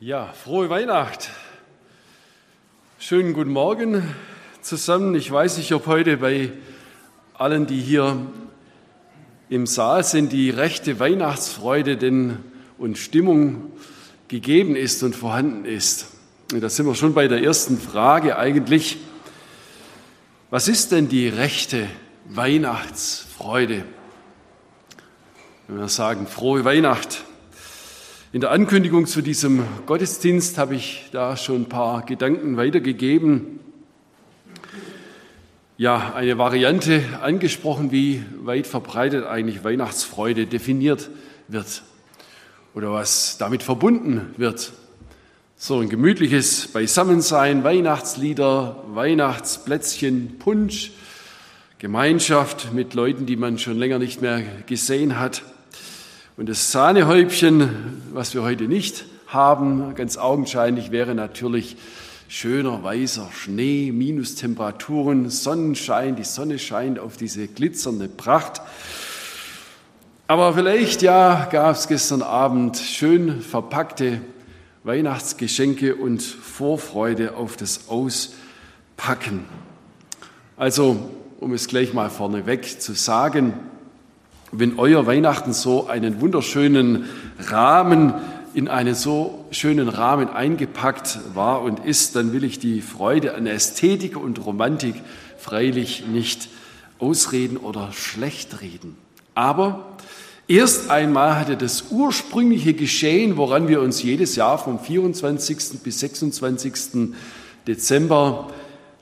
Ja, frohe Weihnacht. Schönen guten Morgen zusammen. Ich weiß nicht, ob heute bei allen, die hier im Saal sind, die rechte Weihnachtsfreude denn und Stimmung gegeben ist und vorhanden ist. Und da sind wir schon bei der ersten Frage eigentlich. Was ist denn die rechte Weihnachtsfreude? Wenn wir sagen, frohe Weihnacht, in der Ankündigung zu diesem Gottesdienst habe ich da schon ein paar Gedanken weitergegeben. Ja, eine Variante angesprochen, wie weit verbreitet eigentlich Weihnachtsfreude definiert wird oder was damit verbunden wird. So ein gemütliches Beisammensein, Weihnachtslieder, Weihnachtsplätzchen, Punsch, Gemeinschaft mit Leuten, die man schon länger nicht mehr gesehen hat. Und das Sahnehäubchen, was wir heute nicht haben, ganz augenscheinlich wäre natürlich schöner weißer Schnee, Minustemperaturen, Sonnenschein, die Sonne scheint auf diese glitzernde Pracht. Aber vielleicht, ja, gab es gestern Abend schön verpackte Weihnachtsgeschenke und Vorfreude auf das Auspacken. Also, um es gleich mal vorneweg zu sagen, wenn euer Weihnachten so einen wunderschönen Rahmen, in einen so schönen Rahmen eingepackt war und ist, dann will ich die Freude an Ästhetik und Romantik freilich nicht ausreden oder schlecht reden. Aber erst einmal hatte das ursprüngliche Geschehen, woran wir uns jedes Jahr vom 24. bis 26. Dezember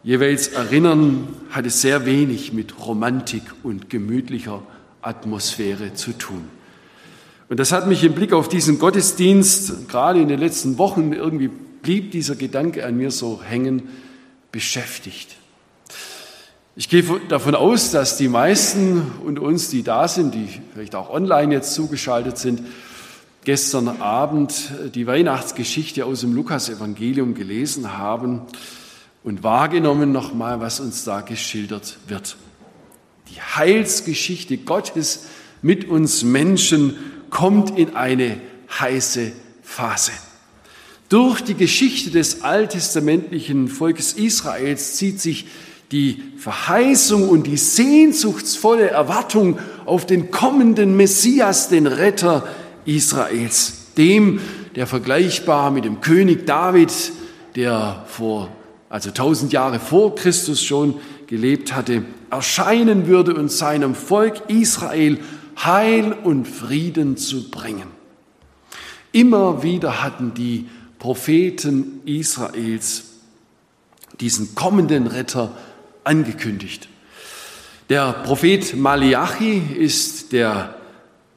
jeweils erinnern, hatte sehr wenig mit Romantik und gemütlicher Atmosphäre zu tun. Und das hat mich im Blick auf diesen Gottesdienst, gerade in den letzten Wochen, irgendwie blieb dieser Gedanke an mir so hängen, beschäftigt. Ich gehe davon aus, dass die meisten unter uns, die da sind, die vielleicht auch online jetzt zugeschaltet sind, gestern Abend die Weihnachtsgeschichte aus dem Lukasevangelium gelesen haben und wahrgenommen nochmal, was uns da geschildert wird. Die Heilsgeschichte Gottes mit uns Menschen kommt in eine heiße Phase. Durch die Geschichte des alttestamentlichen Volkes Israels zieht sich die Verheißung und die sehnsuchtsvolle Erwartung auf den kommenden Messias, den Retter Israels, dem, der vergleichbar mit dem König David, der vor, also tausend Jahre vor Christus schon gelebt hatte, erscheinen würde und seinem Volk Israel Heil und Frieden zu bringen. Immer wieder hatten die Propheten Israels diesen kommenden Retter angekündigt. Der Prophet Malachi ist der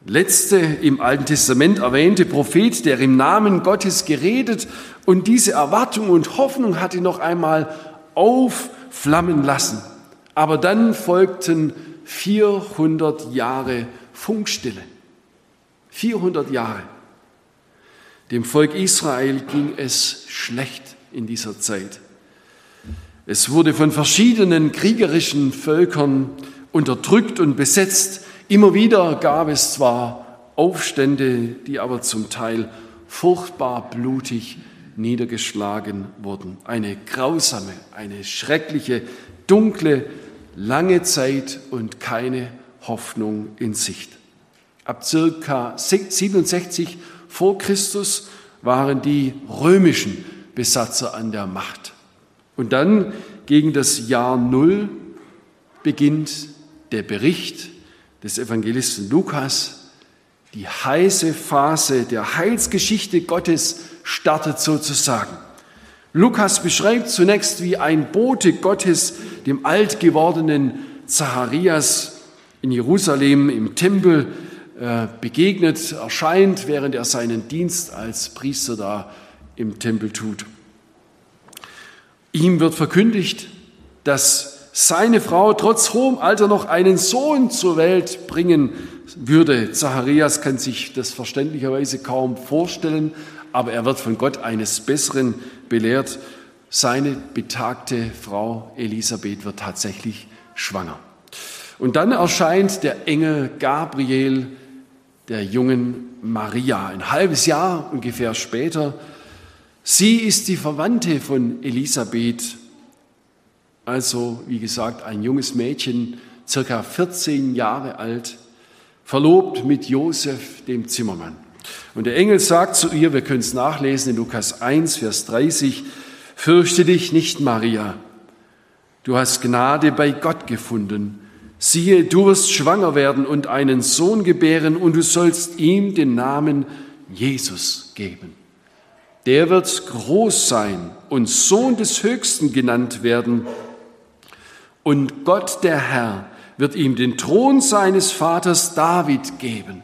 letzte im Alten Testament erwähnte Prophet, der im Namen Gottes geredet und diese Erwartung und Hoffnung hatte noch einmal aufflammen lassen. Aber dann folgten 400 Jahre Funkstille. 400 Jahre. Dem Volk Israel ging es schlecht in dieser Zeit. Es wurde von verschiedenen kriegerischen Völkern unterdrückt und besetzt. Immer wieder gab es zwar Aufstände, die aber zum Teil furchtbar blutig niedergeschlagen wurden. Eine grausame, eine schreckliche, dunkle lange Zeit und keine Hoffnung in Sicht. Ab circa 67 vor Christus waren die römischen Besatzer an der Macht. Und dann gegen das Jahr Null beginnt der Bericht des Evangelisten Lukas. Die heiße Phase der Heilsgeschichte Gottes startet sozusagen. Lukas beschreibt zunächst, wie ein Bote Gottes dem alt gewordenen Zacharias in Jerusalem im Tempel äh, begegnet, erscheint, während er seinen Dienst als Priester da im Tempel tut. Ihm wird verkündigt, dass seine Frau trotz hohem Alter noch einen Sohn zur Welt bringen würde. Zacharias kann sich das verständlicherweise kaum vorstellen, aber er wird von Gott eines Besseren belehrt. Seine betagte Frau Elisabeth wird tatsächlich schwanger. Und dann erscheint der Engel Gabriel der jungen Maria. Ein halbes Jahr ungefähr später Sie ist die Verwandte von Elisabeth, also wie gesagt ein junges Mädchen, circa 14 Jahre alt, verlobt mit Josef, dem Zimmermann. Und der Engel sagt zu ihr, wir können es nachlesen in Lukas 1, Vers 30, Fürchte dich nicht, Maria, du hast Gnade bei Gott gefunden. Siehe, du wirst schwanger werden und einen Sohn gebären und du sollst ihm den Namen Jesus geben. Der wird groß sein und Sohn des Höchsten genannt werden. Und Gott der Herr wird ihm den Thron seines Vaters David geben.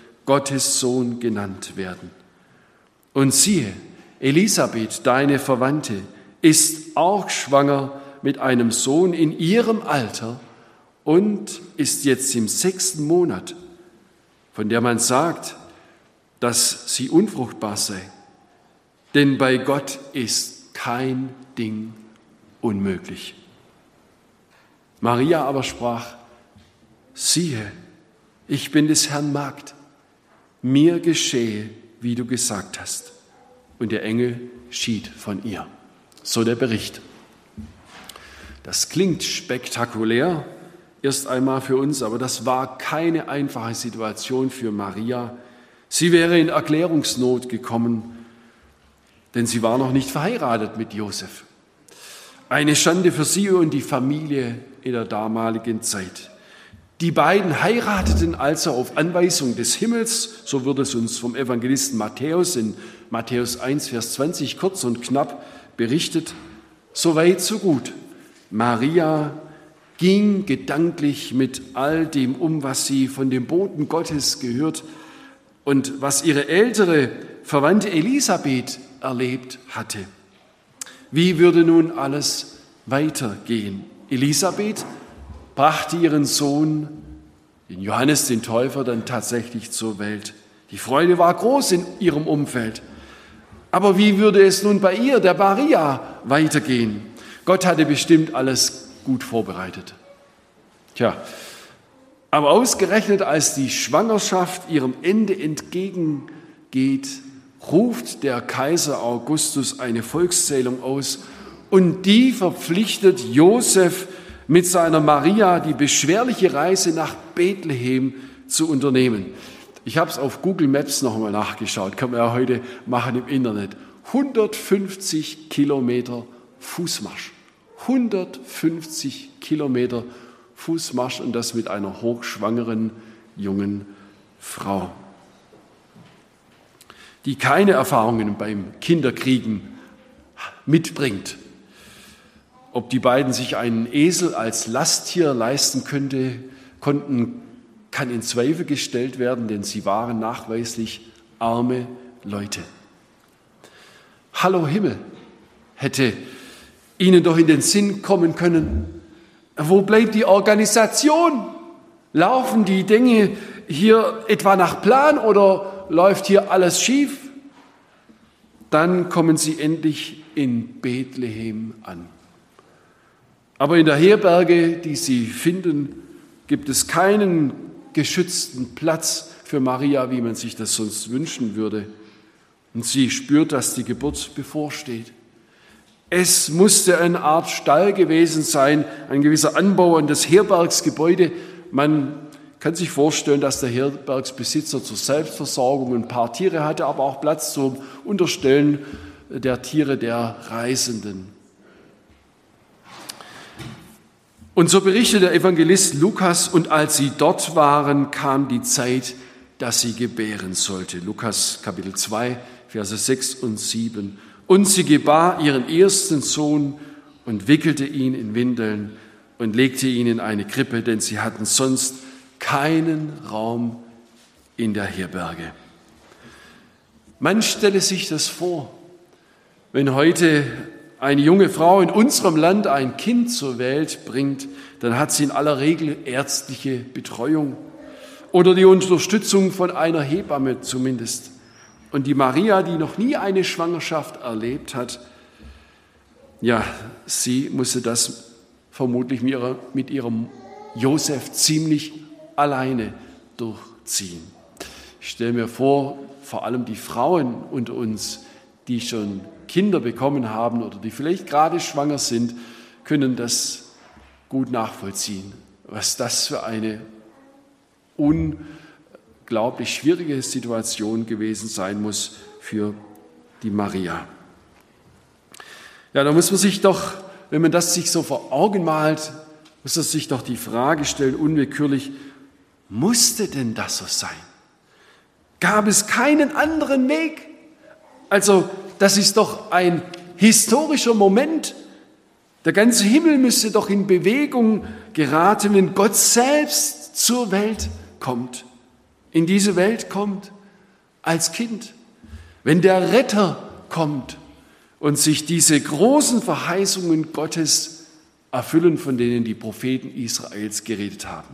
Gottes Sohn genannt werden. Und siehe, Elisabeth, deine Verwandte, ist auch schwanger mit einem Sohn in ihrem Alter und ist jetzt im sechsten Monat, von der man sagt, dass sie unfruchtbar sei. Denn bei Gott ist kein Ding unmöglich. Maria aber sprach, siehe, ich bin des Herrn Magd, mir geschehe, wie du gesagt hast. Und der Engel schied von ihr. So der Bericht. Das klingt spektakulär, erst einmal für uns, aber das war keine einfache Situation für Maria. Sie wäre in Erklärungsnot gekommen, denn sie war noch nicht verheiratet mit Josef. Eine Schande für sie und die Familie in der damaligen Zeit. Die beiden heirateten also auf Anweisung des Himmels, so wird es uns vom Evangelisten Matthäus in Matthäus 1, Vers 20 kurz und knapp berichtet. So weit, so gut. Maria ging gedanklich mit all dem um, was sie von dem Boten Gottes gehört und was ihre ältere Verwandte Elisabeth erlebt hatte. Wie würde nun alles weitergehen? Elisabeth brachte ihren Sohn, den Johannes den Täufer, dann tatsächlich zur Welt. Die Freude war groß in ihrem Umfeld. Aber wie würde es nun bei ihr, der Maria, weitergehen? Gott hatte bestimmt alles gut vorbereitet. Tja, aber ausgerechnet als die Schwangerschaft ihrem Ende entgegengeht, ruft der Kaiser Augustus eine Volkszählung aus und die verpflichtet Josef mit seiner Maria die beschwerliche Reise nach Bethlehem zu unternehmen. Ich habe es auf Google Maps nochmal nachgeschaut, kann man ja heute machen im Internet. 150 Kilometer Fußmarsch. 150 Kilometer Fußmarsch und das mit einer hochschwangeren jungen Frau, die keine Erfahrungen beim Kinderkriegen mitbringt. Ob die beiden sich einen Esel als Lasttier leisten könnte, konnten, kann in Zweifel gestellt werden, denn sie waren nachweislich arme Leute. Hallo Himmel hätte ihnen doch in den Sinn kommen können. Wo bleibt die Organisation? Laufen die Dinge hier etwa nach Plan oder läuft hier alles schief? Dann kommen sie endlich in Bethlehem an. Aber in der Herberge, die sie finden, gibt es keinen geschützten Platz für Maria, wie man sich das sonst wünschen würde. Und sie spürt, dass die Geburt bevorsteht. Es musste eine Art Stall gewesen sein, ein gewisser Anbau an das Herbergsgebäude. Man kann sich vorstellen, dass der Herbergsbesitzer zur Selbstversorgung ein paar Tiere hatte, aber auch Platz zum Unterstellen der Tiere der Reisenden. Und so berichtet der Evangelist Lukas, und als sie dort waren, kam die Zeit, dass sie gebären sollte. Lukas Kapitel 2, Verse 6 und 7. Und sie gebar ihren ersten Sohn und wickelte ihn in Windeln und legte ihn in eine Krippe, denn sie hatten sonst keinen Raum in der Herberge. Man stelle sich das vor, wenn heute eine junge Frau in unserem Land ein Kind zur Welt bringt, dann hat sie in aller Regel ärztliche Betreuung oder die Unterstützung von einer Hebamme zumindest. Und die Maria, die noch nie eine Schwangerschaft erlebt hat, ja, sie musste das vermutlich mit, ihrer, mit ihrem Josef ziemlich alleine durchziehen. Ich stelle mir vor, vor allem die Frauen unter uns, die schon Kinder bekommen haben oder die vielleicht gerade schwanger sind, können das gut nachvollziehen, was das für eine unglaublich schwierige Situation gewesen sein muss für die Maria. Ja, da muss man sich doch, wenn man das sich so vor Augen malt, muss man sich doch die Frage stellen, unwillkürlich, musste denn das so sein? Gab es keinen anderen Weg? Also, das ist doch ein historischer Moment. Der ganze Himmel müsste doch in Bewegung geraten, wenn Gott selbst zur Welt kommt, in diese Welt kommt als Kind, wenn der Retter kommt und sich diese großen Verheißungen Gottes erfüllen, von denen die Propheten Israels geredet haben.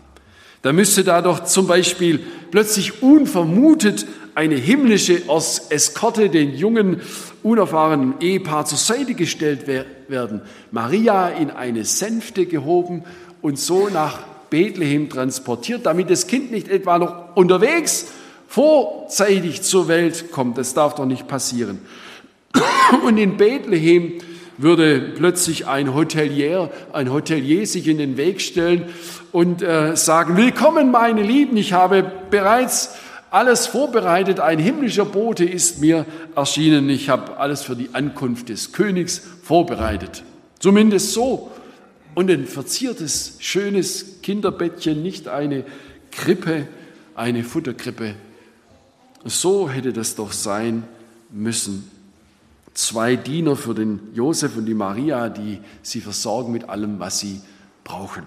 Da müsste da doch zum Beispiel plötzlich unvermutet eine himmlische Eskorte den jungen, unerfahrenen Ehepaar zur Seite gestellt werden, Maria in eine Sänfte gehoben und so nach Bethlehem transportiert, damit das Kind nicht etwa noch unterwegs vorzeitig zur Welt kommt. Das darf doch nicht passieren. Und in Bethlehem würde plötzlich ein Hotelier, ein Hotelier sich in den Weg stellen und äh, sagen, willkommen meine Lieben, ich habe bereits alles vorbereitet, ein himmlischer Bote ist mir erschienen, ich habe alles für die Ankunft des Königs vorbereitet. Zumindest so. Und ein verziertes, schönes Kinderbettchen, nicht eine Krippe, eine Futterkrippe. So hätte das doch sein müssen zwei Diener für den Josef und die Maria, die sie versorgen mit allem, was sie brauchen.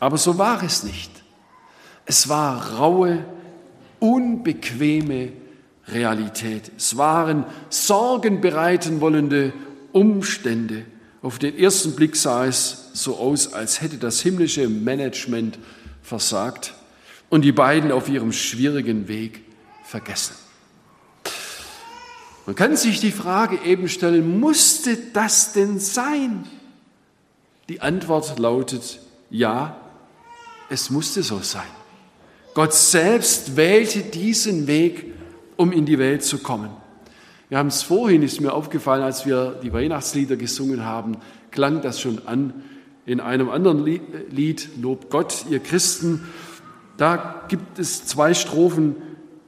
Aber so war es nicht. Es war raue, unbequeme Realität. Es waren Sorgen bereiten wollende Umstände. Auf den ersten Blick sah es so aus, als hätte das himmlische Management versagt und die beiden auf ihrem schwierigen Weg vergessen. Man kann sich die Frage eben stellen, musste das denn sein? Die Antwort lautet ja, es musste so sein. Gott selbst wählte diesen Weg, um in die Welt zu kommen. Wir haben es vorhin, ist mir aufgefallen, als wir die Weihnachtslieder gesungen haben, klang das schon an in einem anderen Lied, Lob Gott, ihr Christen. Da gibt es zwei Strophen,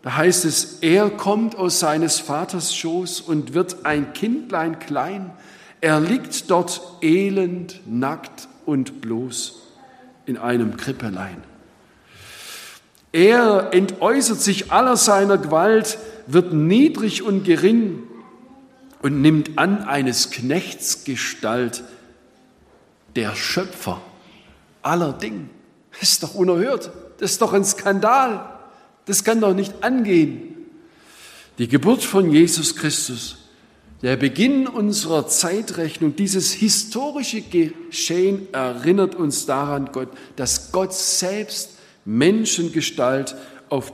da heißt es, er kommt aus seines Vaters Schoß und wird ein Kindlein klein. Er liegt dort elend, nackt und bloß in einem Krippelein. Er entäußert sich aller seiner Gewalt, wird niedrig und gering und nimmt an eines Knechts Gestalt, der Schöpfer aller Dinge. Das ist doch unerhört, das ist doch ein Skandal. Das kann doch nicht angehen. Die Geburt von Jesus Christus, der Beginn unserer Zeitrechnung, dieses historische Geschehen erinnert uns daran, Gott, dass Gott selbst Menschengestalt auf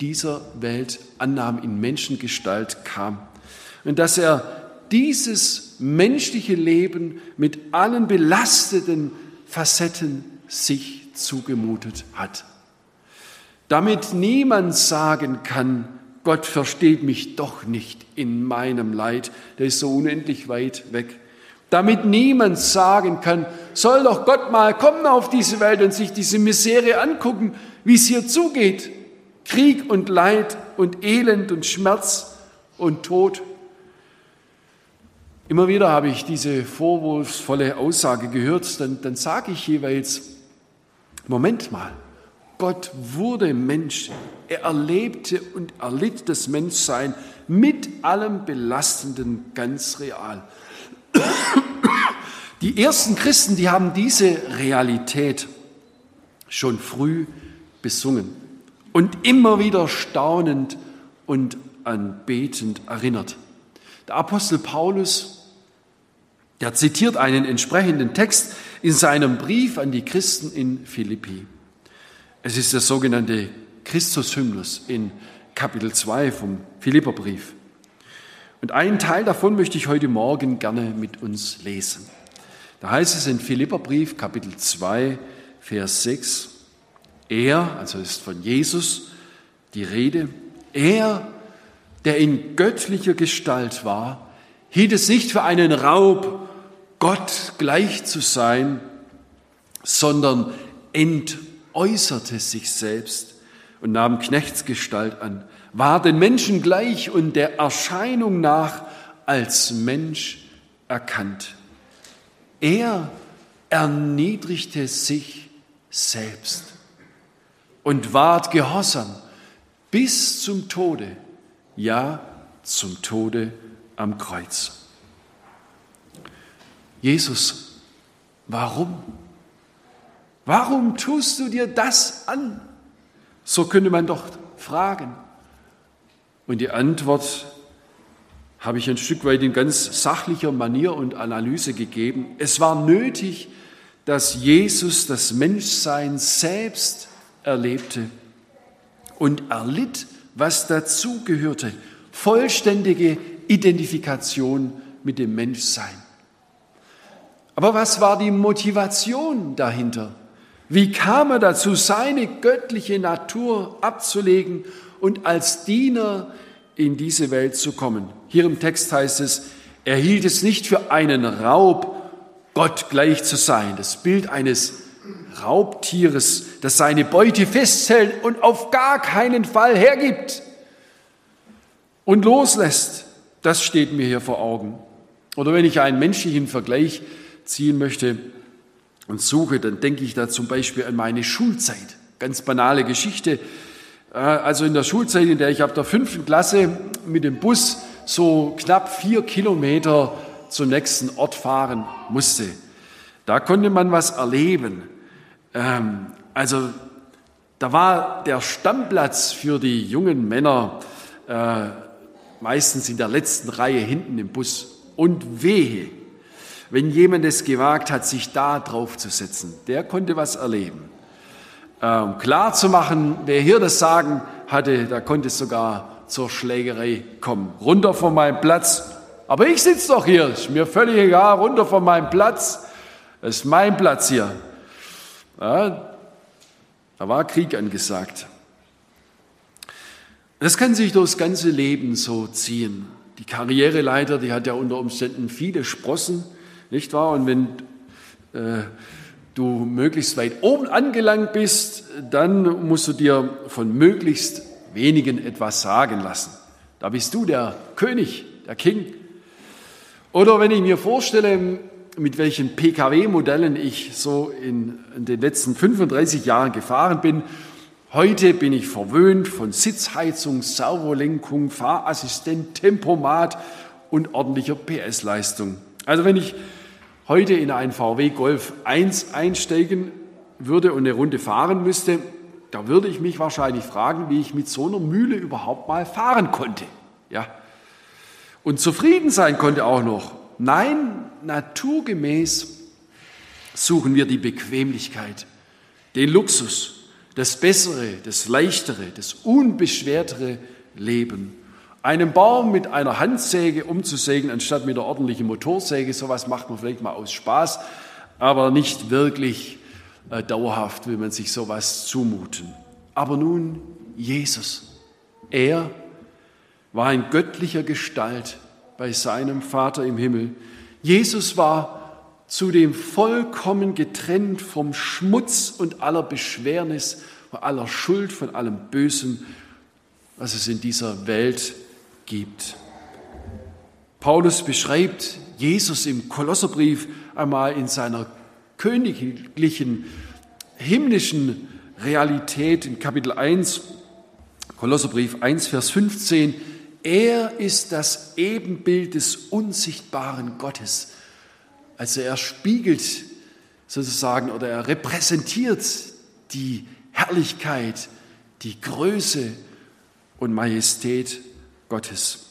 dieser Welt annahm, in Menschengestalt kam. Und dass er dieses menschliche Leben mit allen belasteten Facetten sich zugemutet hat damit niemand sagen kann, Gott versteht mich doch nicht in meinem Leid, der ist so unendlich weit weg. Damit niemand sagen kann, soll doch Gott mal kommen auf diese Welt und sich diese Misere angucken, wie es hier zugeht. Krieg und Leid und Elend und Schmerz und Tod. Immer wieder habe ich diese vorwurfsvolle Aussage gehört, dann, dann sage ich jeweils, Moment mal, Gott wurde Mensch. Er erlebte und erlitt das Menschsein mit allem Belastenden ganz real. Die ersten Christen, die haben diese Realität schon früh besungen und immer wieder staunend und anbetend erinnert. Der Apostel Paulus Der zitiert einen entsprechenden Text in seinem Brief an die Christen in Philippi. Es ist der sogenannte Christus-Hymnus in Kapitel 2 vom Philipperbrief. Und einen Teil davon möchte ich heute Morgen gerne mit uns lesen. Da heißt es in Philipperbrief Kapitel 2, Vers 6, er, also ist von Jesus die Rede, er, der in göttlicher Gestalt war, hielt es nicht für einen Raub, Gott gleich zu sein, sondern entäußerte sich selbst und nahm Knechtsgestalt an, war den Menschen gleich und der Erscheinung nach als Mensch erkannt. Er erniedrigte sich selbst und ward gehorsam bis zum Tode, ja zum Tode am Kreuz. Jesus, warum? Warum tust du dir das an? So könnte man doch fragen. Und die Antwort habe ich ein Stück weit in ganz sachlicher Manier und Analyse gegeben. Es war nötig, dass Jesus das Menschsein selbst erlebte und erlitt, was dazugehörte. Vollständige Identifikation mit dem Menschsein. Aber was war die Motivation dahinter? Wie kam er dazu, seine göttliche Natur abzulegen und als Diener in diese Welt zu kommen? Hier im Text heißt es, er hielt es nicht für einen Raub, Gott gleich zu sein. Das Bild eines Raubtieres, das seine Beute festhält und auf gar keinen Fall hergibt und loslässt. Das steht mir hier vor Augen. Oder wenn ich einen menschlichen Vergleich ziehen möchte und suche, dann denke ich da zum Beispiel an meine Schulzeit. Ganz banale Geschichte. Äh, also in der Schulzeit, in der ich ab der fünften Klasse mit dem Bus so knapp vier Kilometer zum nächsten Ort fahren musste. Da konnte man was erleben. Ähm, also da war der Stammplatz für die jungen Männer äh, meistens in der letzten Reihe hinten im Bus. Und wehe, wenn jemand es gewagt hat, sich da drauf zu setzen, der konnte was erleben. Ähm, klar zu machen, wer hier das Sagen hatte, da konnte es sogar zur Schlägerei kommen. Runter von meinem Platz. Aber ich sitze doch hier, ist mir völlig egal, runter von meinem Platz. Das ist mein Platz hier. Ja, da war Krieg angesagt. Das kann sich durchs ganze Leben so ziehen. Die Karriereleiter, die hat ja unter Umständen viele Sprossen, nicht wahr? Und wenn äh, du möglichst weit oben angelangt bist, dann musst du dir von möglichst wenigen etwas sagen lassen. Da bist du der König, der King. Oder wenn ich mir vorstelle, mit welchen Pkw-Modellen ich so in, in, den letzten 35 Jahren gefahren bin. Heute bin ich verwöhnt von Sitzheizung, Servolenkung, Fahrassistent, Tempomat und ordentlicher PS-Leistung. Also wenn ich heute in einen VW Golf 1 einsteigen würde und eine Runde fahren müsste, da würde ich mich wahrscheinlich fragen, wie ich mit so einer Mühle überhaupt mal fahren konnte. Ja. Und zufrieden sein konnte auch noch. Nein, naturgemäß suchen wir die Bequemlichkeit, den Luxus, das bessere, das leichtere, das unbeschwertere Leben. Einen Baum mit einer Handsäge umzusägen, anstatt mit einer ordentlichen Motorsäge, sowas macht man vielleicht mal aus Spaß, aber nicht wirklich äh, dauerhaft will man sich sowas zumuten. Aber nun Jesus, er war in göttlicher Gestalt bei seinem Vater im Himmel. Jesus war zudem vollkommen getrennt vom Schmutz und aller Beschwernis, von aller Schuld, von allem Bösen, was es in dieser Welt gibt. Paulus beschreibt Jesus im Kolosserbrief einmal in seiner königlichen, himmlischen Realität in Kapitel 1, Kolosserbrief 1, Vers 15. Er ist das Ebenbild des unsichtbaren Gottes. Also er spiegelt sozusagen oder er repräsentiert die Herrlichkeit, die Größe und Majestät Gottes.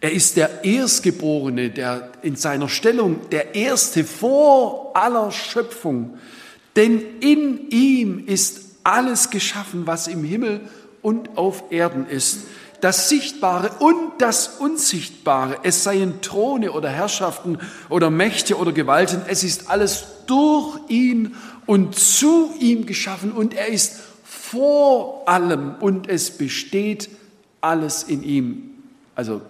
Er ist der Erstgeborene, der in seiner Stellung der Erste vor aller Schöpfung. Denn in ihm ist alles geschaffen, was im Himmel und auf Erden ist. Das Sichtbare und das Unsichtbare, es seien Throne oder Herrschaften oder Mächte oder Gewalten, es ist alles durch ihn und zu ihm geschaffen und er ist vor allem und es besteht alles in ihm. Also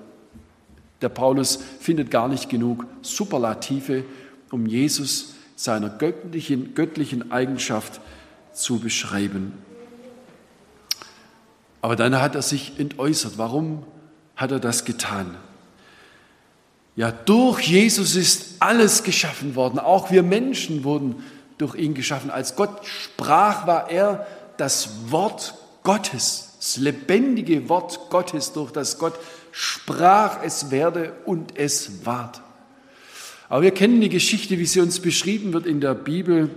der Paulus findet gar nicht genug Superlative, um Jesus seiner göttlichen, göttlichen Eigenschaft zu beschreiben. Aber dann hat er sich entäußert. Warum hat er das getan? Ja, durch Jesus ist alles geschaffen worden. Auch wir Menschen wurden durch ihn geschaffen. Als Gott sprach, war er das Wort Gottes, das lebendige Wort Gottes, durch das Gott sprach, es werde und es ward. Aber wir kennen die Geschichte, wie sie uns beschrieben wird in der Bibel.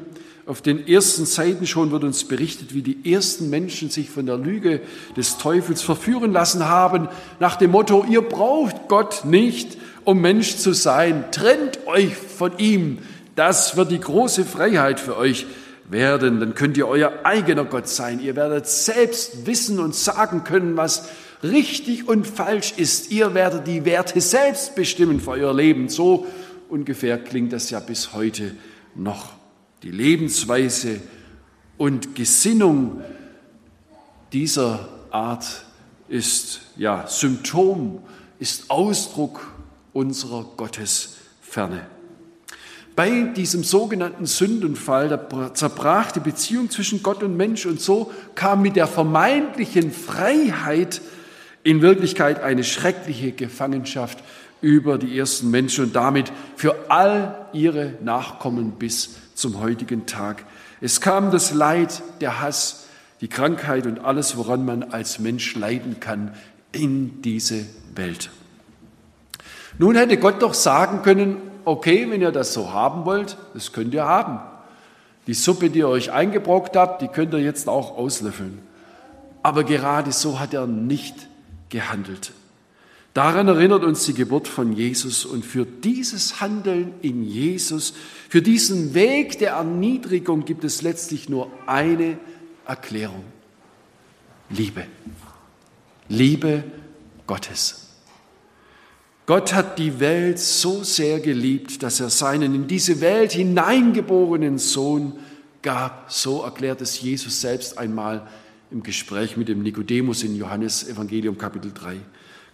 Auf den ersten Seiten schon wird uns berichtet, wie die ersten Menschen sich von der Lüge des Teufels verführen lassen haben, nach dem Motto, ihr braucht Gott nicht, um Mensch zu sein, trennt euch von ihm, das wird die große Freiheit für euch werden, dann könnt ihr euer eigener Gott sein, ihr werdet selbst wissen und sagen können, was richtig und falsch ist. Ihr werdet die Werte selbst bestimmen für euer Leben. So ungefähr klingt das ja bis heute noch. Die Lebensweise und Gesinnung dieser Art ist ja Symptom, ist Ausdruck unserer Gottesferne. Bei diesem sogenannten Sündenfall, da zerbrach die Beziehung zwischen Gott und Mensch und so kam mit der vermeintlichen Freiheit in Wirklichkeit eine schreckliche Gefangenschaft über die ersten Menschen und damit für all ihre Nachkommen bis zum heutigen Tag. Es kam das Leid, der Hass, die Krankheit und alles, woran man als Mensch leiden kann, in diese Welt. Nun hätte Gott doch sagen können, okay, wenn ihr das so haben wollt, das könnt ihr haben. Die Suppe, die ihr euch eingebrockt habt, die könnt ihr jetzt auch auslöffeln. Aber gerade so hat er nicht gehandelt. Daran erinnert uns die Geburt von Jesus und für dieses Handeln in Jesus, für diesen Weg der Erniedrigung gibt es letztlich nur eine Erklärung. Liebe. Liebe Gottes. Gott hat die Welt so sehr geliebt, dass er seinen in diese Welt hineingeborenen Sohn gab. So erklärt es Jesus selbst einmal im Gespräch mit dem Nikodemus in Johannes Evangelium Kapitel 3.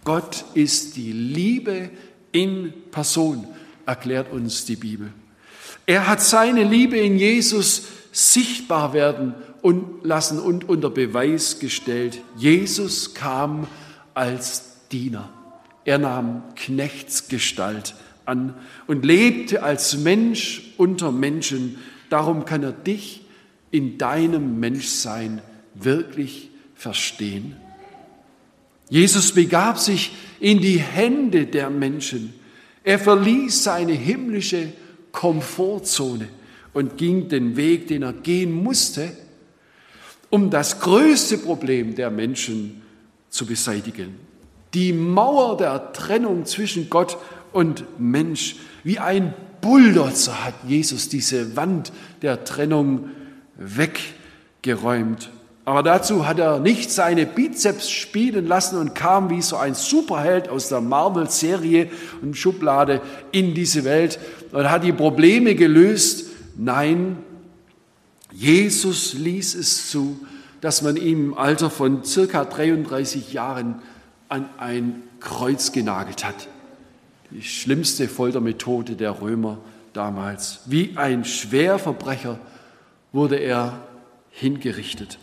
Gott ist die Liebe in Person, erklärt uns die Bibel. Er hat seine Liebe in Jesus sichtbar werden und lassen und unter Beweis gestellt. Jesus kam als Diener. Er nahm Knechtsgestalt an und lebte als Mensch unter Menschen. Darum kann er dich in deinem Menschsein wirklich verstehen? Jesus begab sich in die Hände der Menschen. Er verließ seine himmlische Komfortzone und ging den Weg, den er gehen musste, um das größte Problem der Menschen zu beseitigen. Die Mauer der Trennung zwischen Gott und Mensch. Wie ein Bulldozer hat Jesus diese Wand der Trennung weggeräumt. Aber dazu hat er nicht seine Bizeps spielen lassen und kam wie so ein Superheld aus der Marvel-Serie und Schublade in diese Welt und hat die Probleme gelöst. Nein, Jesus ließ es zu, dass man ihn im Alter von circa 33 Jahren an ein Kreuz genagelt hat. Die schlimmste Foltermethode der Römer damals. Wie ein Schwerverbrecher wurde er hingerichtet.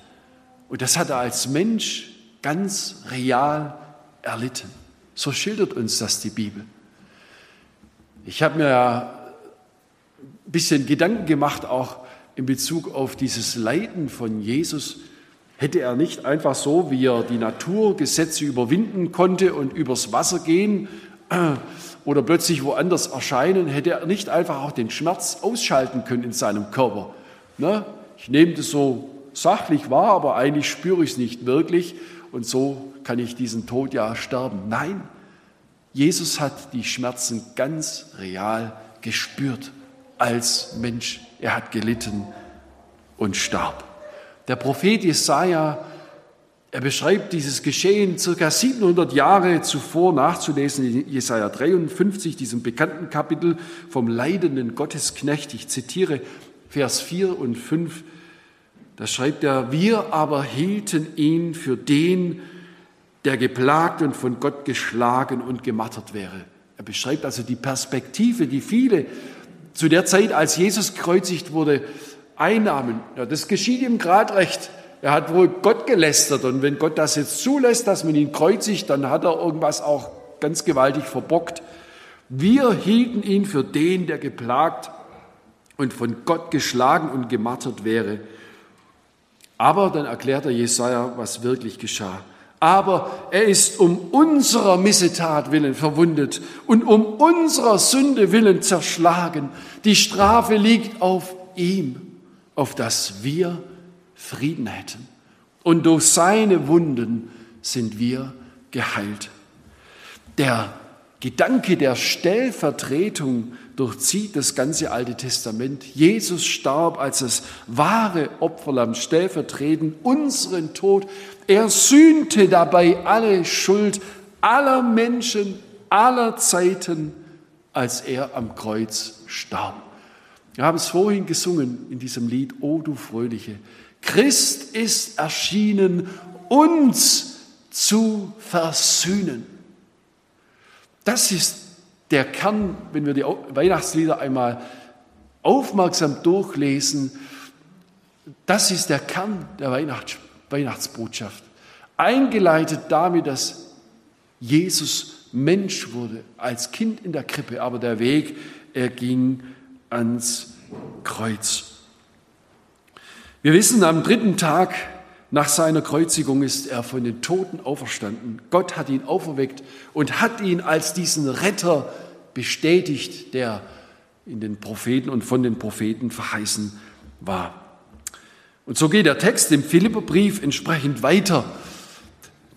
Und das hat er als Mensch ganz real erlitten. So schildert uns das die Bibel. Ich habe mir ja ein bisschen Gedanken gemacht, auch in Bezug auf dieses Leiden von Jesus. Hätte er nicht einfach so, wie er die Naturgesetze überwinden konnte und übers Wasser gehen äh, oder plötzlich woanders erscheinen, hätte er nicht einfach auch den Schmerz ausschalten können in seinem Körper. Ne? Ich nehme das so sachlich wahr, aber eigentlich spüre ich es nicht wirklich und so kann ich diesen Tod ja sterben. Nein, Jesus hat die Schmerzen ganz real gespürt als Mensch. Er hat gelitten und starb. Der Prophet Jesaja, er beschreibt dieses Geschehen circa 700 Jahre zuvor nachzulesen in Jesaja 53, diesem bekannten Kapitel vom leidenden Gottesknecht. Ich zitiere Vers 4 und 5. Da schreibt er, wir aber hielten ihn für den, der geplagt und von Gott geschlagen und gemartert wäre. Er beschreibt also die Perspektive, die viele zu der Zeit, als Jesus gekreuzigt wurde, einnahmen. Ja, das geschieht ihm gerade recht. Er hat wohl Gott gelästert und wenn Gott das jetzt zulässt, dass man ihn kreuzigt, dann hat er irgendwas auch ganz gewaltig verbockt. Wir hielten ihn für den, der geplagt und von Gott geschlagen und gemartert wäre. Aber dann erklärt er Jesaja, was wirklich geschah. Aber er ist um unserer Missetat willen verwundet und um unserer Sünde willen zerschlagen. Die Strafe liegt auf ihm, auf dass wir Frieden hätten. Und durch seine Wunden sind wir geheilt. Der Gedanke der Stellvertretung durchzieht das ganze Alte Testament. Jesus starb als das wahre Opferlamm, stellvertretend unseren Tod. Er sühnte dabei alle Schuld aller Menschen aller Zeiten, als er am Kreuz starb. Wir haben es vorhin gesungen in diesem Lied, O du Fröhliche. Christ ist erschienen, uns zu versöhnen. Das ist der Kern, wenn wir die Weihnachtslieder einmal aufmerksam durchlesen, das ist der Kern der Weihnachts Weihnachtsbotschaft. Eingeleitet damit, dass Jesus Mensch wurde, als Kind in der Krippe, aber der Weg, er ging ans Kreuz. Wir wissen, am dritten Tag nach seiner Kreuzigung ist er von den Toten auferstanden. Gott hat ihn auferweckt und hat ihn als diesen Retter bestätigt, der in den Propheten und von den Propheten verheißen war. Und so geht der Text im Philipperbrief entsprechend weiter.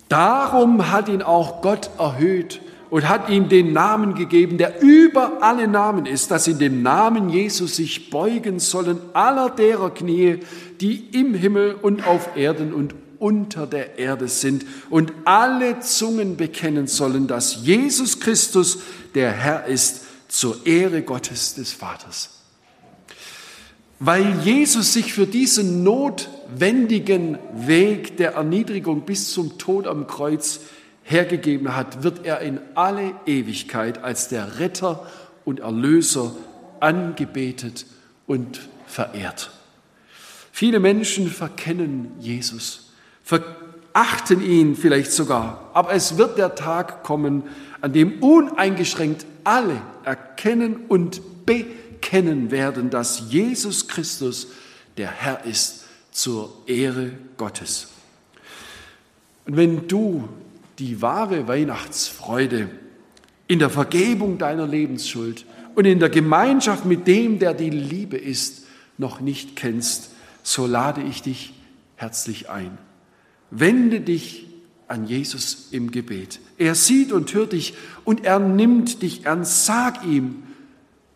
Darum hat ihn auch Gott erhöht und hat ihm den Namen gegeben, der über alle Namen ist, dass in dem Namen Jesus sich beugen sollen aller derer Knie, die im Himmel und auf Erden und unter der Erde sind und alle Zungen bekennen sollen, dass Jesus Christus der Herr ist, zur Ehre Gottes des Vaters. Weil Jesus sich für diesen notwendigen Weg der Erniedrigung bis zum Tod am Kreuz hergegeben hat, wird er in alle Ewigkeit als der Retter und Erlöser angebetet und verehrt. Viele Menschen verkennen Jesus, verachten ihn vielleicht sogar, aber es wird der Tag kommen, an dem uneingeschränkt alle erkennen und bekennen werden, dass Jesus Christus der Herr ist zur Ehre Gottes. Und wenn du die wahre Weihnachtsfreude in der Vergebung deiner Lebensschuld und in der Gemeinschaft mit dem, der die Liebe ist, noch nicht kennst, so lade ich dich herzlich ein. Wende dich an Jesus im Gebet. Er sieht und hört dich und er nimmt dich ernst. Sag ihm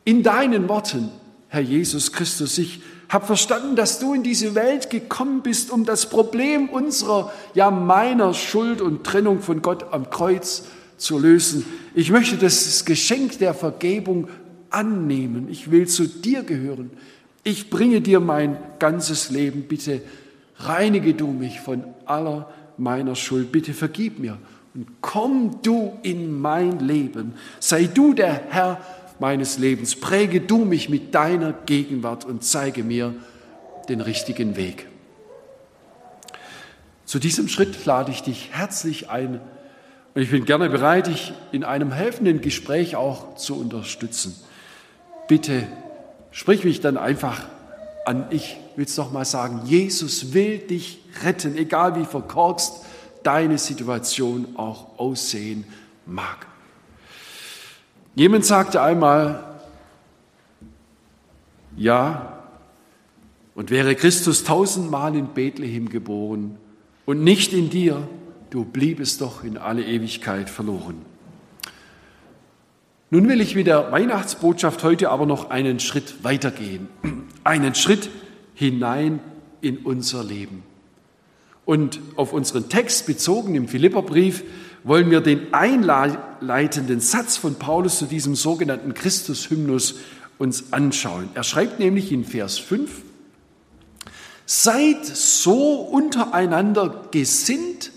in deinen Worten, Herr Jesus Christus, ich habe verstanden, dass du in diese Welt gekommen bist, um das Problem unserer, ja meiner Schuld und Trennung von Gott am Kreuz zu lösen. Ich möchte das Geschenk der Vergebung annehmen. Ich will zu dir gehören. Ich bringe dir mein ganzes Leben. Bitte reinige du mich von aller meiner Schuld. Bitte vergib mir und komm du in mein Leben. Sei du der Herr meines Lebens. Präge du mich mit deiner Gegenwart und zeige mir den richtigen Weg. Zu diesem Schritt lade ich dich herzlich ein und ich bin gerne bereit, dich in einem helfenden Gespräch auch zu unterstützen. Bitte sprich mich dann einfach an. Ich will es nochmal sagen, Jesus will dich retten, egal wie verkorkst deine Situation auch aussehen mag. Jemand sagte einmal, ja, und wäre Christus tausendmal in Bethlehem geboren und nicht in dir, du bliebest doch in alle Ewigkeit verloren. Nun will ich mit der Weihnachtsbotschaft heute aber noch einen Schritt weitergehen, einen Schritt hinein in unser Leben. Und auf unseren Text bezogen im Philipperbrief wollen wir den einleitenden Satz von Paulus zu diesem sogenannten Christus-Hymnus uns anschauen. Er schreibt nämlich in Vers 5, Seid so untereinander gesinnt,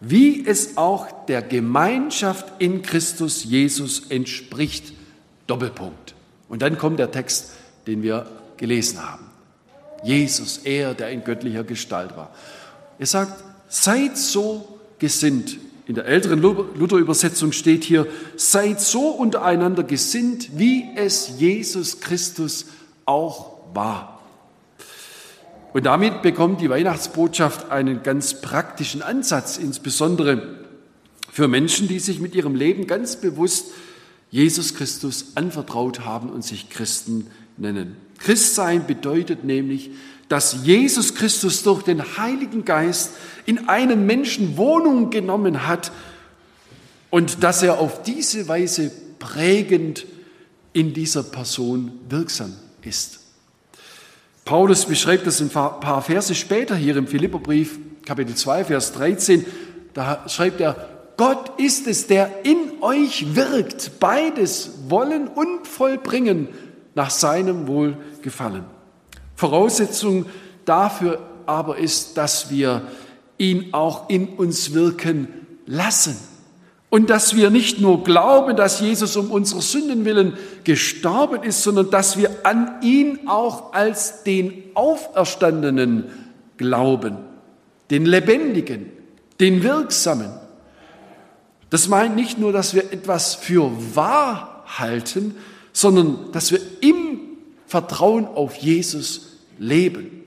wie es auch der Gemeinschaft in Christus Jesus entspricht. Doppelpunkt. Und dann kommt der Text, den wir gelesen haben. Jesus, er, der in göttlicher Gestalt war. Er sagt, seid so gesinnt. In der älteren Luther-Übersetzung steht hier, seid so untereinander gesinnt, wie es Jesus Christus auch war. Und damit bekommt die Weihnachtsbotschaft einen ganz praktischen Ansatz, insbesondere für Menschen, die sich mit ihrem Leben ganz bewusst Jesus Christus anvertraut haben und sich Christen nennen. Christsein bedeutet nämlich, dass Jesus Christus durch den Heiligen Geist in einem Menschen Wohnung genommen hat und dass er auf diese Weise prägend in dieser Person wirksam ist. Paulus beschreibt das ein paar Verse später hier im Philipperbrief, Kapitel 2, Vers 13. Da schreibt er, Gott ist es, der in euch wirkt, beides wollen und vollbringen nach seinem Wohlgefallen. Voraussetzung dafür aber ist, dass wir ihn auch in uns wirken lassen. Und dass wir nicht nur glauben, dass Jesus um unsere Sünden willen gestorben ist, sondern dass wir an ihn auch als den Auferstandenen glauben, den Lebendigen, den Wirksamen. Das meint nicht nur, dass wir etwas für wahr halten, sondern dass wir im Vertrauen auf Jesus leben.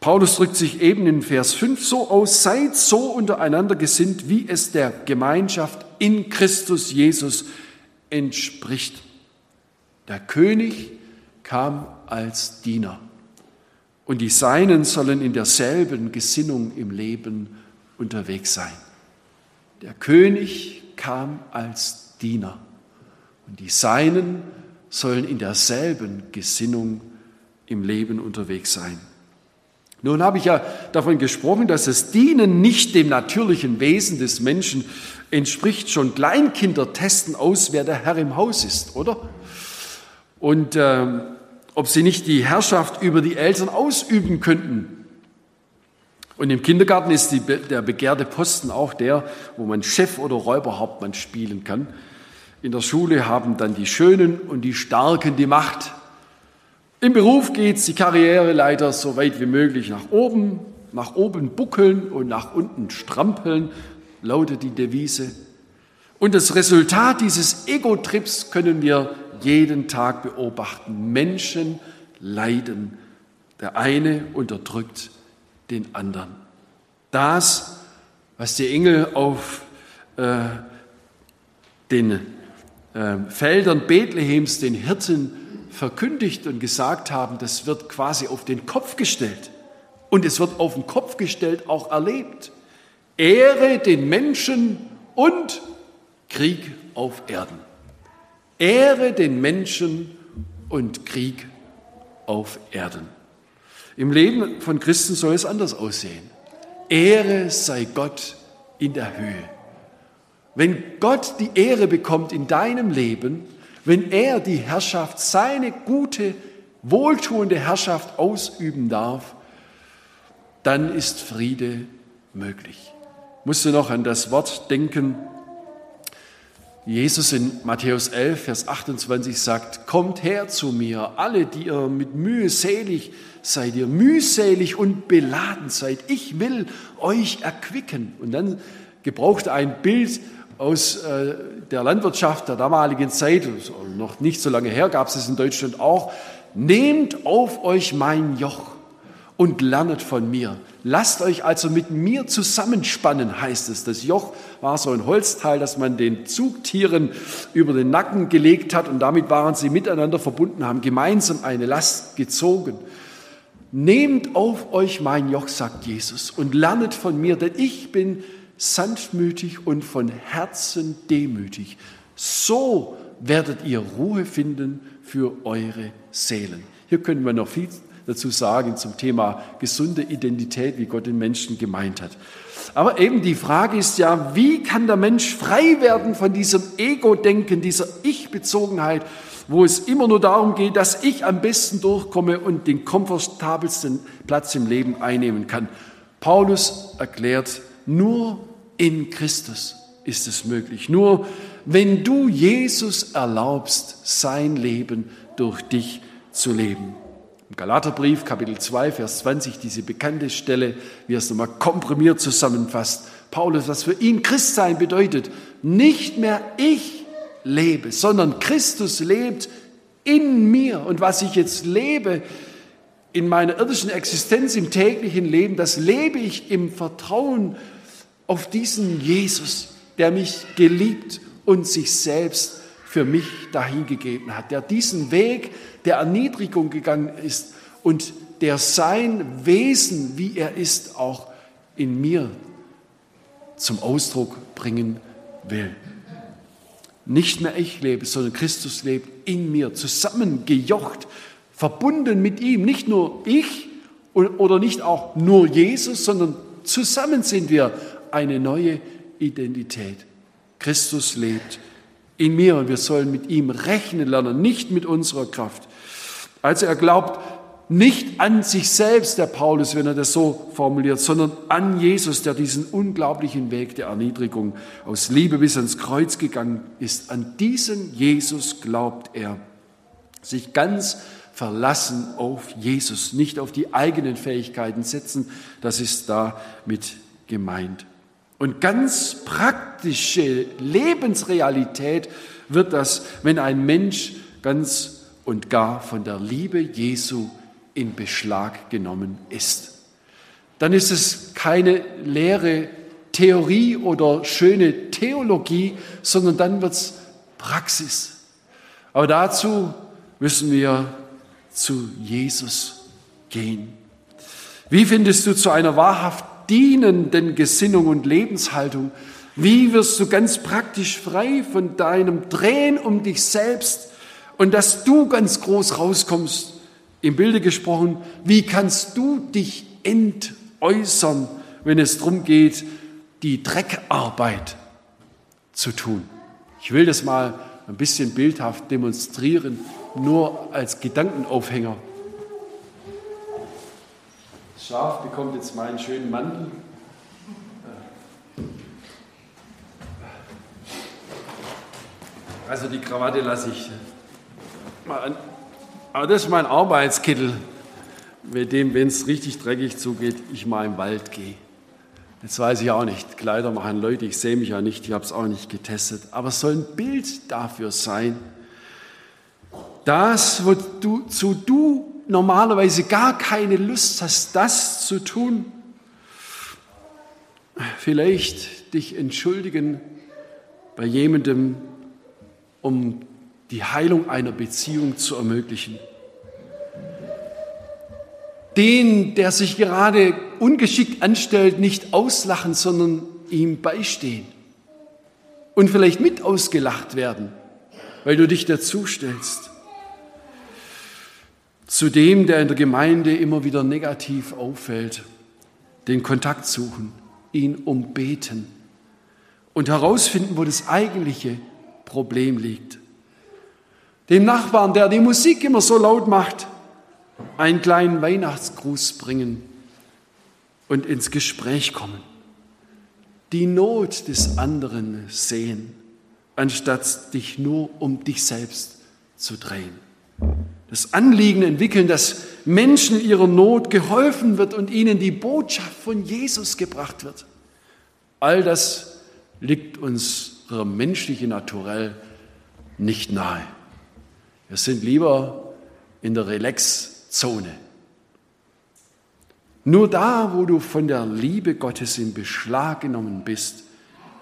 Paulus drückt sich eben in Vers 5 so aus, seid so untereinander gesinnt, wie es der Gemeinschaft in Christus Jesus entspricht. Der König kam als Diener und die Seinen sollen in derselben Gesinnung im Leben unterwegs sein. Der König kam als Diener und die Seinen sollen in derselben Gesinnung im Leben unterwegs sein. Nun habe ich ja davon gesprochen, dass das Dienen nicht dem natürlichen Wesen des Menschen entspricht. Schon Kleinkinder testen aus, wer der Herr im Haus ist, oder? Und äh, ob sie nicht die Herrschaft über die Eltern ausüben könnten. Und im Kindergarten ist die, der begehrte Posten auch der, wo man Chef oder Räuberhauptmann spielen kann. In der Schule haben dann die Schönen und die Starken die Macht. Im Beruf geht die Karriereleiter so weit wie möglich nach oben, nach oben buckeln und nach unten strampeln, lautet die Devise. Und das Resultat dieses Ego-Trips können wir jeden Tag beobachten. Menschen leiden. Der eine unterdrückt den anderen. Das, was die Engel auf äh, den Feldern Bethlehems den Hirten verkündigt und gesagt haben, das wird quasi auf den Kopf gestellt. Und es wird auf den Kopf gestellt auch erlebt. Ehre den Menschen und Krieg auf Erden. Ehre den Menschen und Krieg auf Erden. Im Leben von Christen soll es anders aussehen. Ehre sei Gott in der Höhe. Wenn Gott die Ehre bekommt in deinem Leben, wenn er die Herrschaft, seine gute, wohltuende Herrschaft ausüben darf, dann ist Friede möglich. Musst du noch an das Wort denken, Jesus in Matthäus 11, Vers 28 sagt, kommt her zu mir, alle, die ihr mit Mühe selig seid, ihr mühselig und beladen seid. Ich will euch erquicken. Und dann gebraucht er ein Bild aus äh, der Landwirtschaft der damaligen Zeit, noch nicht so lange her, gab es es in Deutschland auch. Nehmt auf euch mein Joch und lernet von mir. Lasst euch also mit mir zusammenspannen, heißt es. Das Joch war so ein Holzteil, das man den Zugtieren über den Nacken gelegt hat und damit waren sie miteinander verbunden, haben gemeinsam eine Last gezogen. Nehmt auf euch mein Joch, sagt Jesus, und lernet von mir, denn ich bin sanftmütig und von Herzen demütig. So werdet ihr Ruhe finden für eure Seelen. Hier können wir noch viel dazu sagen zum Thema gesunde Identität, wie Gott den Menschen gemeint hat. Aber eben die Frage ist ja, wie kann der Mensch frei werden von diesem Ego-Denken, dieser Ich-Bezogenheit, wo es immer nur darum geht, dass ich am besten durchkomme und den komfortabelsten Platz im Leben einnehmen kann. Paulus erklärt, nur in Christus ist es möglich. Nur wenn du Jesus erlaubst, sein Leben durch dich zu leben. Im Galaterbrief, Kapitel 2, Vers 20, diese bekannte Stelle, wie er es nochmal komprimiert zusammenfasst. Paulus, was für ihn Christsein bedeutet, nicht mehr ich lebe, sondern Christus lebt in mir. Und was ich jetzt lebe in meiner irdischen Existenz, im täglichen Leben, das lebe ich im Vertrauen auf diesen Jesus, der mich geliebt und sich selbst für mich dahingegeben hat, der diesen Weg der Erniedrigung gegangen ist und der sein Wesen, wie er ist, auch in mir zum Ausdruck bringen will. Nicht mehr ich lebe, sondern Christus lebt in mir, zusammengejocht, verbunden mit ihm. Nicht nur ich oder nicht auch nur Jesus, sondern zusammen sind wir eine neue Identität. Christus lebt in mir und wir sollen mit ihm rechnen lernen, nicht mit unserer Kraft. Also er glaubt nicht an sich selbst, der Paulus, wenn er das so formuliert, sondern an Jesus, der diesen unglaublichen Weg der Erniedrigung aus Liebe bis ans Kreuz gegangen ist. An diesen Jesus glaubt er. Sich ganz verlassen auf Jesus, nicht auf die eigenen Fähigkeiten setzen, das ist damit gemeint. Und ganz praktische Lebensrealität wird das, wenn ein Mensch ganz und gar von der Liebe Jesu in Beschlag genommen ist. Dann ist es keine leere Theorie oder schöne Theologie, sondern dann wird es Praxis. Aber dazu müssen wir zu Jesus gehen. Wie findest du zu einer wahrhaft dienenden Gesinnung und Lebenshaltung? Wie wirst du ganz praktisch frei von deinem Drehen um dich selbst und dass du ganz groß rauskommst? Im Bilde gesprochen, wie kannst du dich entäußern, wenn es darum geht, die Dreckarbeit zu tun? Ich will das mal ein bisschen bildhaft demonstrieren, nur als Gedankenaufhänger. Schaf bekommt jetzt meinen schönen Mantel. Also die Krawatte lasse ich mal an. Aber das ist mein Arbeitskittel, mit dem, wenn es richtig dreckig zugeht, ich mal im Wald gehe. Jetzt weiß ich auch nicht, Kleider machen Leute, ich sehe mich ja nicht, ich habe es auch nicht getestet, aber es soll ein Bild dafür sein. Das, wozu du normalerweise gar keine Lust hast, das zu tun, vielleicht dich entschuldigen bei jemandem, um die Heilung einer Beziehung zu ermöglichen den, der sich gerade ungeschickt anstellt, nicht auslachen, sondern ihm beistehen. Und vielleicht mit ausgelacht werden, weil du dich dazustellst. Zu dem, der in der Gemeinde immer wieder negativ auffällt, den Kontakt suchen, ihn umbeten und herausfinden, wo das eigentliche Problem liegt. Dem Nachbarn, der die Musik immer so laut macht, einen kleinen Weihnachtsgruß bringen und ins Gespräch kommen. Die Not des anderen sehen, anstatt dich nur um dich selbst zu drehen. Das Anliegen entwickeln, dass Menschen ihrer Not geholfen wird und ihnen die Botschaft von Jesus gebracht wird. All das liegt unserem menschlichen Naturell nicht nahe. Wir sind lieber in der Relax- Zone. Nur da, wo du von der Liebe Gottes in Beschlag genommen bist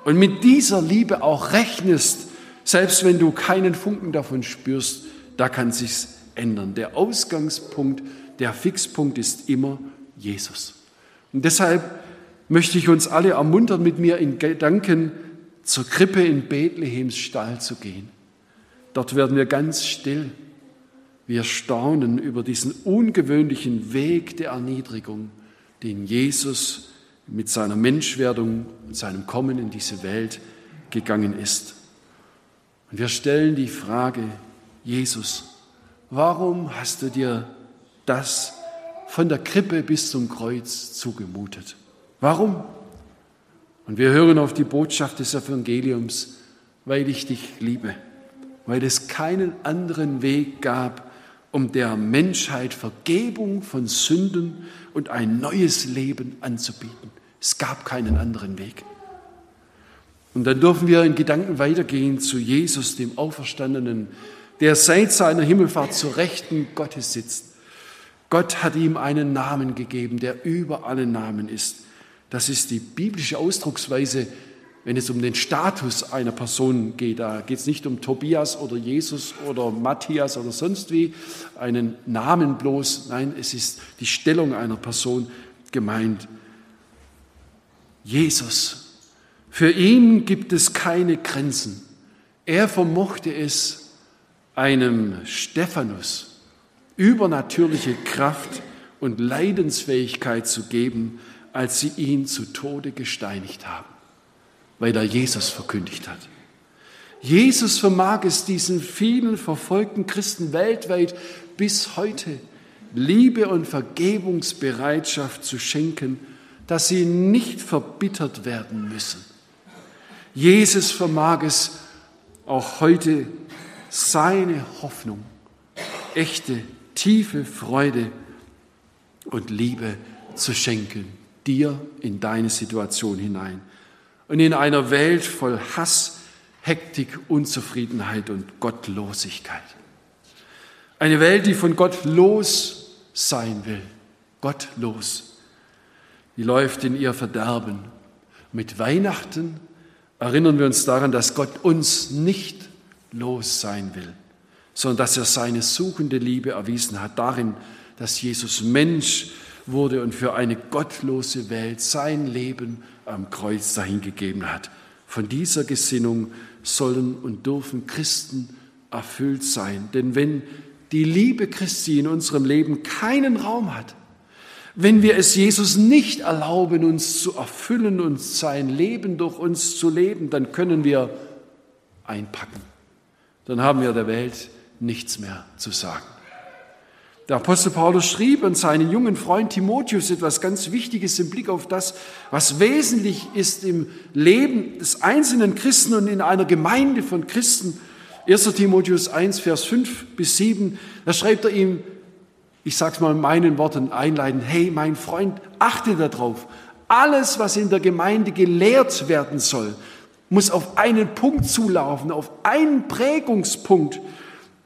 und mit dieser Liebe auch rechnest, selbst wenn du keinen Funken davon spürst, da kann sich's ändern. Der Ausgangspunkt, der Fixpunkt ist immer Jesus. Und deshalb möchte ich uns alle ermuntern, mit mir in Gedanken zur Krippe in Bethlehems Stall zu gehen. Dort werden wir ganz still. Wir staunen über diesen ungewöhnlichen Weg der Erniedrigung, den Jesus mit seiner Menschwerdung und seinem Kommen in diese Welt gegangen ist. Und wir stellen die Frage, Jesus, warum hast du dir das von der Krippe bis zum Kreuz zugemutet? Warum? Und wir hören auf die Botschaft des Evangeliums, weil ich dich liebe, weil es keinen anderen Weg gab, um der Menschheit Vergebung von Sünden und ein neues Leben anzubieten. Es gab keinen anderen Weg. Und dann dürfen wir in Gedanken weitergehen zu Jesus, dem Auferstandenen, der seit seiner Himmelfahrt zur Rechten Gottes sitzt. Gott hat ihm einen Namen gegeben, der über alle Namen ist. Das ist die biblische Ausdrucksweise, wenn es um den Status einer Person geht. Da geht es nicht um Tobias oder Jesus oder Matthias oder sonst wie, einen Namen bloß. Nein, es ist die Stellung einer Person gemeint. Jesus. Für ihn gibt es keine Grenzen. Er vermochte es, einem Stephanus übernatürliche Kraft und Leidensfähigkeit zu geben, als sie ihn zu Tode gesteinigt haben, weil er Jesus verkündigt hat. Jesus vermag es diesen vielen verfolgten Christen weltweit bis heute Liebe und Vergebungsbereitschaft zu schenken, dass sie nicht verbittert werden müssen. Jesus vermag es auch heute, seine Hoffnung, echte, tiefe Freude und Liebe zu schenken dir in deine Situation hinein. Und in einer Welt voll Hass, Hektik, Unzufriedenheit und Gottlosigkeit. Eine Welt, die von Gott los sein will. Gottlos. Die läuft in ihr Verderben. Mit Weihnachten erinnern wir uns daran, dass Gott uns nicht los sein will, sondern dass er seine suchende Liebe erwiesen hat darin, dass Jesus Mensch wurde und für eine gottlose Welt sein Leben am Kreuz dahingegeben hat. Von dieser Gesinnung sollen und dürfen Christen erfüllt sein. Denn wenn die Liebe Christi in unserem Leben keinen Raum hat, wenn wir es Jesus nicht erlauben, uns zu erfüllen und sein Leben durch uns zu leben, dann können wir einpacken. Dann haben wir der Welt nichts mehr zu sagen. Der Apostel Paulus schrieb an seinen jungen Freund Timotheus etwas ganz Wichtiges im Blick auf das, was wesentlich ist im Leben des einzelnen Christen und in einer Gemeinde von Christen. 1. Timotheus 1, Vers 5 bis 7, da schreibt er ihm, ich sage es mal in meinen Worten einleitend, hey mein Freund, achte darauf, alles, was in der Gemeinde gelehrt werden soll, muss auf einen Punkt zulaufen, auf einen Prägungspunkt.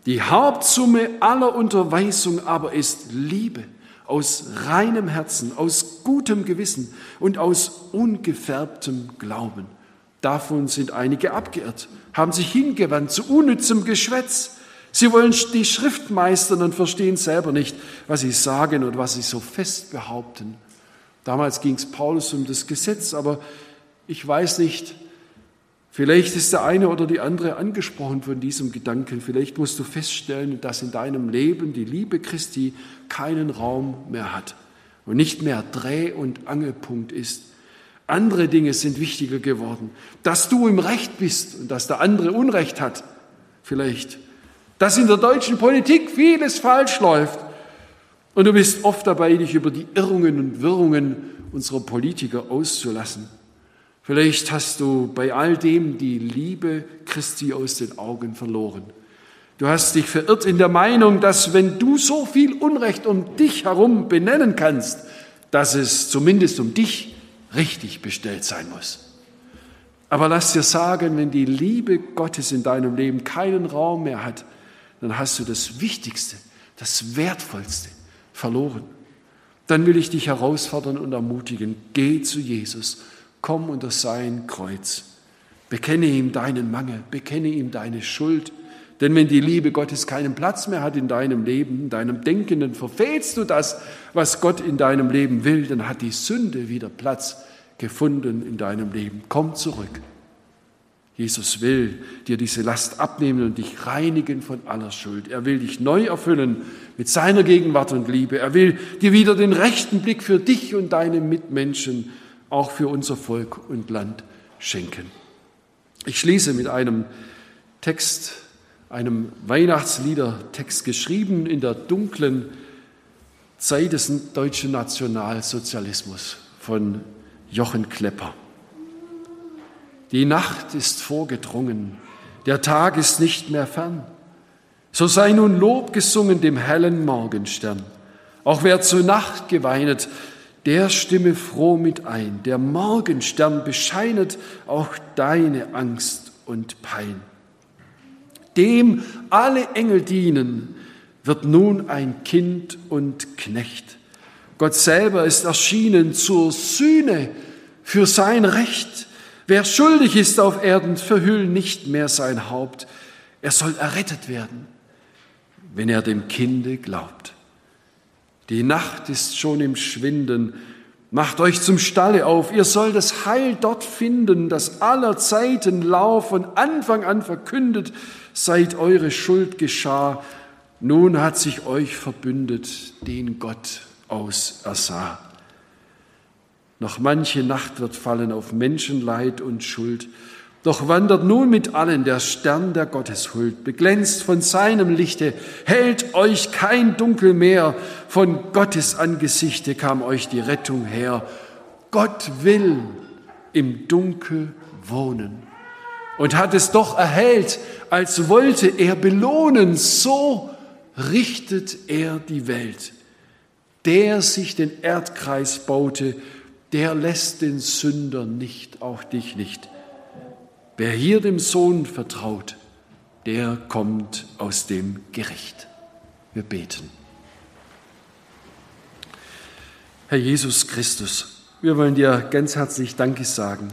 Die Hauptsumme aller Unterweisung aber ist Liebe aus reinem Herzen, aus gutem Gewissen und aus ungefärbtem Glauben. Davon sind einige abgeirrt, haben sich hingewandt zu unnützem Geschwätz. Sie wollen die Schrift meistern und verstehen selber nicht, was sie sagen und was sie so fest behaupten. Damals ging es Paulus um das Gesetz, aber ich weiß nicht, Vielleicht ist der eine oder die andere angesprochen von diesem Gedanken. Vielleicht musst du feststellen, dass in deinem Leben die Liebe Christi keinen Raum mehr hat und nicht mehr Dreh- und Angelpunkt ist. Andere Dinge sind wichtiger geworden. Dass du im Recht bist und dass der andere Unrecht hat, vielleicht. Dass in der deutschen Politik vieles falsch läuft. Und du bist oft dabei, dich über die Irrungen und Wirrungen unserer Politiker auszulassen. Vielleicht hast du bei all dem die Liebe Christi aus den Augen verloren. Du hast dich verirrt in der Meinung, dass wenn du so viel Unrecht um dich herum benennen kannst, dass es zumindest um dich richtig bestellt sein muss. Aber lass dir sagen, wenn die Liebe Gottes in deinem Leben keinen Raum mehr hat, dann hast du das Wichtigste, das Wertvollste verloren. Dann will ich dich herausfordern und ermutigen, geh zu Jesus Komm unter sein Kreuz. Bekenne ihm deinen Mangel, bekenne ihm deine Schuld. Denn wenn die Liebe Gottes keinen Platz mehr hat in deinem Leben, in deinem Denken, dann verfehlst du das, was Gott in deinem Leben will, dann hat die Sünde wieder Platz gefunden in deinem Leben. Komm zurück. Jesus will dir diese Last abnehmen und dich reinigen von aller Schuld. Er will dich neu erfüllen mit seiner Gegenwart und Liebe. Er will dir wieder den rechten Blick für dich und deine Mitmenschen, auch für unser Volk und Land schenken. Ich schließe mit einem Text, einem Weihnachtsliedertext geschrieben in der dunklen Zeit des deutschen Nationalsozialismus von Jochen Klepper. Die Nacht ist vorgedrungen, der Tag ist nicht mehr fern. So sei nun Lob gesungen dem hellen Morgenstern. Auch wer zur Nacht geweinet, der stimme froh mit ein. Der Morgenstern bescheinet auch deine Angst und Pein. Dem alle Engel dienen, wird nun ein Kind und Knecht. Gott selber ist erschienen zur Sühne für sein Recht. Wer schuldig ist auf Erden, verhüll nicht mehr sein Haupt. Er soll errettet werden, wenn er dem Kinde glaubt. Die Nacht ist schon im Schwinden. Macht euch zum Stalle auf. Ihr sollt das Heil dort finden, das aller Zeiten Lauf von Anfang an verkündet, seit eure Schuld geschah. Nun hat sich euch verbündet, den Gott ausersah. Noch manche Nacht wird fallen auf Menschenleid und Schuld. Doch wandert nun mit allen der Stern der Gotteshuld, beglänzt von seinem Lichte, hält euch kein Dunkel mehr, von Gottes Angesichte kam euch die Rettung her. Gott will im Dunkel wohnen und hat es doch erhellt, als wollte er belohnen, so richtet er die Welt. Der sich den Erdkreis baute, der lässt den Sünder nicht, auch dich nicht. Wer hier dem Sohn vertraut, der kommt aus dem Gericht. Wir beten. Herr Jesus Christus, wir wollen dir ganz herzlich Danke sagen,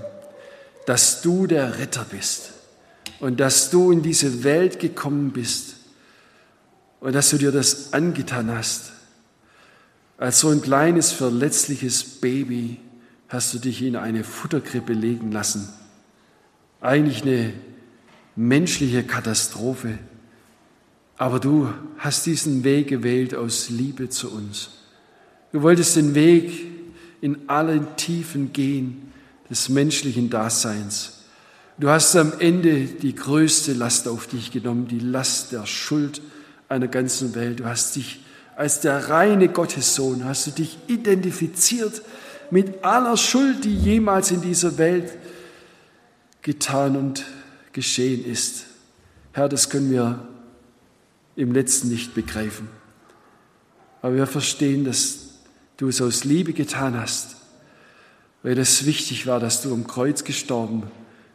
dass du der Retter bist und dass du in diese Welt gekommen bist und dass du dir das angetan hast. Als so ein kleines, verletzliches Baby hast du dich in eine Futterkrippe legen lassen. Eigentlich eine menschliche Katastrophe. Aber du hast diesen Weg gewählt aus Liebe zu uns. Du wolltest den Weg in allen Tiefen gehen des menschlichen Daseins. Du hast am Ende die größte Last auf dich genommen, die Last der Schuld einer ganzen Welt. Du hast dich als der reine Gottessohn, hast du dich identifiziert mit aller Schuld, die jemals in dieser Welt getan und geschehen ist. Herr, das können wir im letzten nicht begreifen. Aber wir verstehen, dass du es aus Liebe getan hast, weil es wichtig war, dass du am Kreuz gestorben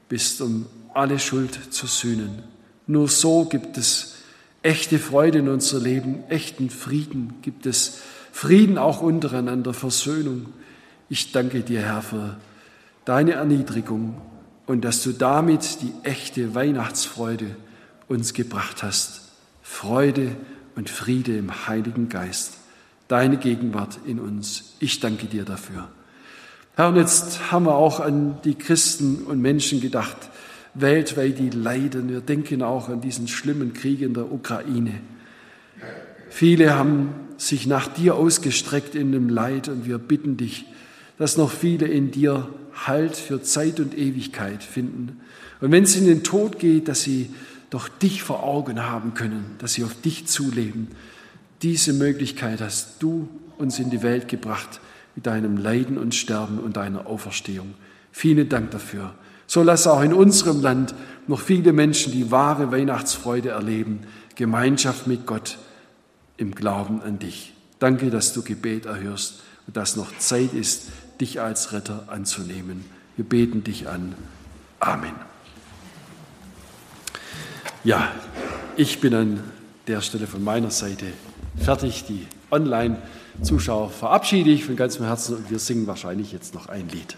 bist, um alle Schuld zu sühnen. Nur so gibt es echte Freude in unser Leben, echten Frieden, gibt es Frieden auch untereinander, Versöhnung. Ich danke dir, Herr, für deine Erniedrigung und dass du damit die echte Weihnachtsfreude uns gebracht hast. Freude und Friede im Heiligen Geist. Deine Gegenwart in uns. Ich danke dir dafür. Herr, und jetzt haben wir auch an die Christen und Menschen gedacht, weltweit, die leiden. Wir denken auch an diesen schlimmen Krieg in der Ukraine. Viele haben sich nach dir ausgestreckt in dem Leid und wir bitten dich, dass noch viele in dir Halt für Zeit und Ewigkeit finden. Und wenn es in den Tod geht, dass sie doch dich vor Augen haben können, dass sie auf dich zuleben. Diese Möglichkeit hast du uns in die Welt gebracht mit deinem Leiden und Sterben und deiner Auferstehung. Vielen Dank dafür. So lass auch in unserem Land noch viele Menschen die wahre Weihnachtsfreude erleben, Gemeinschaft mit Gott im Glauben an dich. Danke, dass du Gebet erhörst und dass noch Zeit ist, dich als Retter anzunehmen. Wir beten dich an. Amen. Ja, ich bin an der Stelle von meiner Seite fertig. Die Online-Zuschauer verabschiede ich von ganzem Herzen und wir singen wahrscheinlich jetzt noch ein Lied.